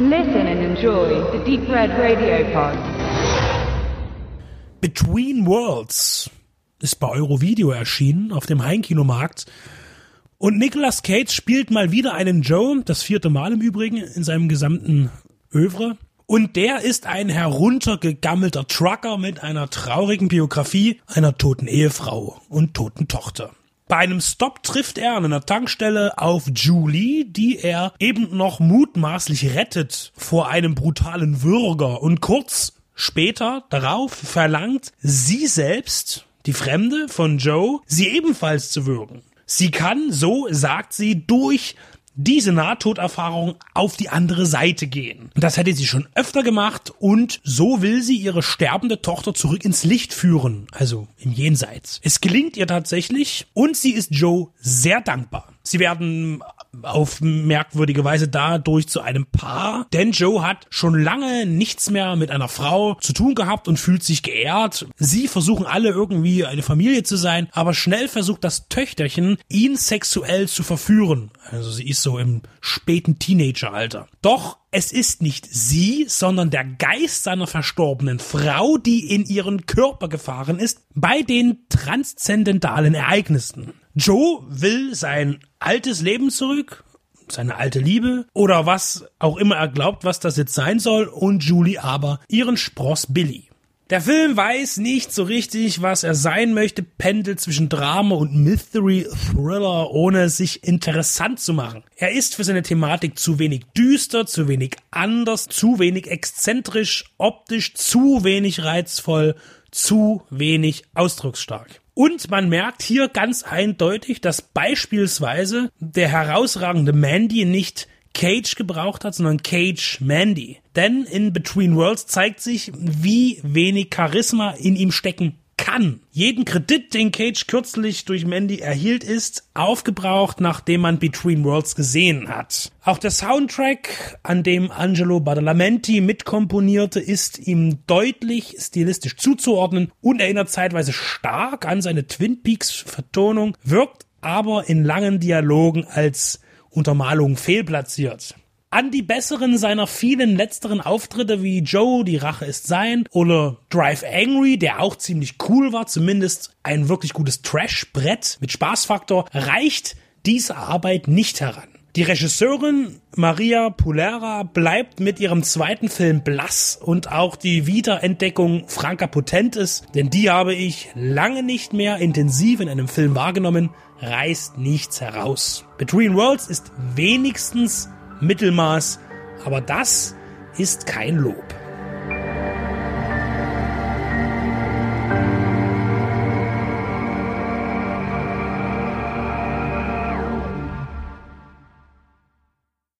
Listen and enjoy the Deep Red Radio Pod. Between Worlds ist bei Eurovideo erschienen auf dem Heimkinomarkt. Und Nicolas Cage spielt mal wieder einen Joe, das vierte Mal im Übrigen in seinem gesamten Övre. Und der ist ein heruntergegammelter Trucker mit einer traurigen Biografie einer toten Ehefrau und toten Tochter. Bei einem Stop trifft er an einer Tankstelle auf Julie, die er eben noch mutmaßlich rettet vor einem brutalen Würger und kurz später darauf verlangt sie selbst, die Fremde von Joe, sie ebenfalls zu würgen. Sie kann, so sagt sie, durch diese Nahtoderfahrung auf die andere Seite gehen. Das hätte sie schon öfter gemacht und so will sie ihre sterbende Tochter zurück ins Licht führen, also im Jenseits. Es gelingt ihr tatsächlich und sie ist Joe sehr dankbar. Sie werden auf merkwürdige Weise dadurch zu einem Paar, denn Joe hat schon lange nichts mehr mit einer Frau zu tun gehabt und fühlt sich geehrt. Sie versuchen alle irgendwie eine Familie zu sein, aber schnell versucht das Töchterchen, ihn sexuell zu verführen. Also sie ist so im späten Teenageralter. Doch es ist nicht sie, sondern der Geist seiner verstorbenen Frau, die in ihren Körper gefahren ist, bei den transzendentalen Ereignissen. Joe will sein altes Leben zurück, seine alte Liebe oder was auch immer er glaubt, was das jetzt sein soll, und Julie aber ihren Spross Billy. Der Film weiß nicht so richtig, was er sein möchte, pendelt zwischen Drama und Mystery Thriller, ohne sich interessant zu machen. Er ist für seine Thematik zu wenig düster, zu wenig anders, zu wenig exzentrisch, optisch zu wenig reizvoll, zu wenig ausdrucksstark. Und man merkt hier ganz eindeutig, dass beispielsweise der herausragende Mandy nicht Cage gebraucht hat, sondern Cage Mandy. Denn in Between Worlds zeigt sich, wie wenig Charisma in ihm stecken kann. Jeden Kredit, den Cage kürzlich durch Mandy erhielt, ist aufgebraucht, nachdem man Between Worlds gesehen hat. Auch der Soundtrack, an dem Angelo Badalamenti mitkomponierte, ist ihm deutlich stilistisch zuzuordnen und erinnert zeitweise stark an seine Twin Peaks Vertonung, wirkt aber in langen Dialogen als Untermalung fehlplatziert. An die besseren seiner vielen letzteren Auftritte wie Joe, die Rache ist sein oder Drive Angry, der auch ziemlich cool war, zumindest ein wirklich gutes Trash-Brett mit Spaßfaktor, reicht diese Arbeit nicht heran. Die Regisseurin Maria Pulera bleibt mit ihrem zweiten Film blass und auch die Wiederentdeckung Franka Potentes, denn die habe ich lange nicht mehr intensiv in einem Film wahrgenommen, reißt nichts heraus. Between Worlds ist wenigstens Mittelmaß, aber das ist kein Lob.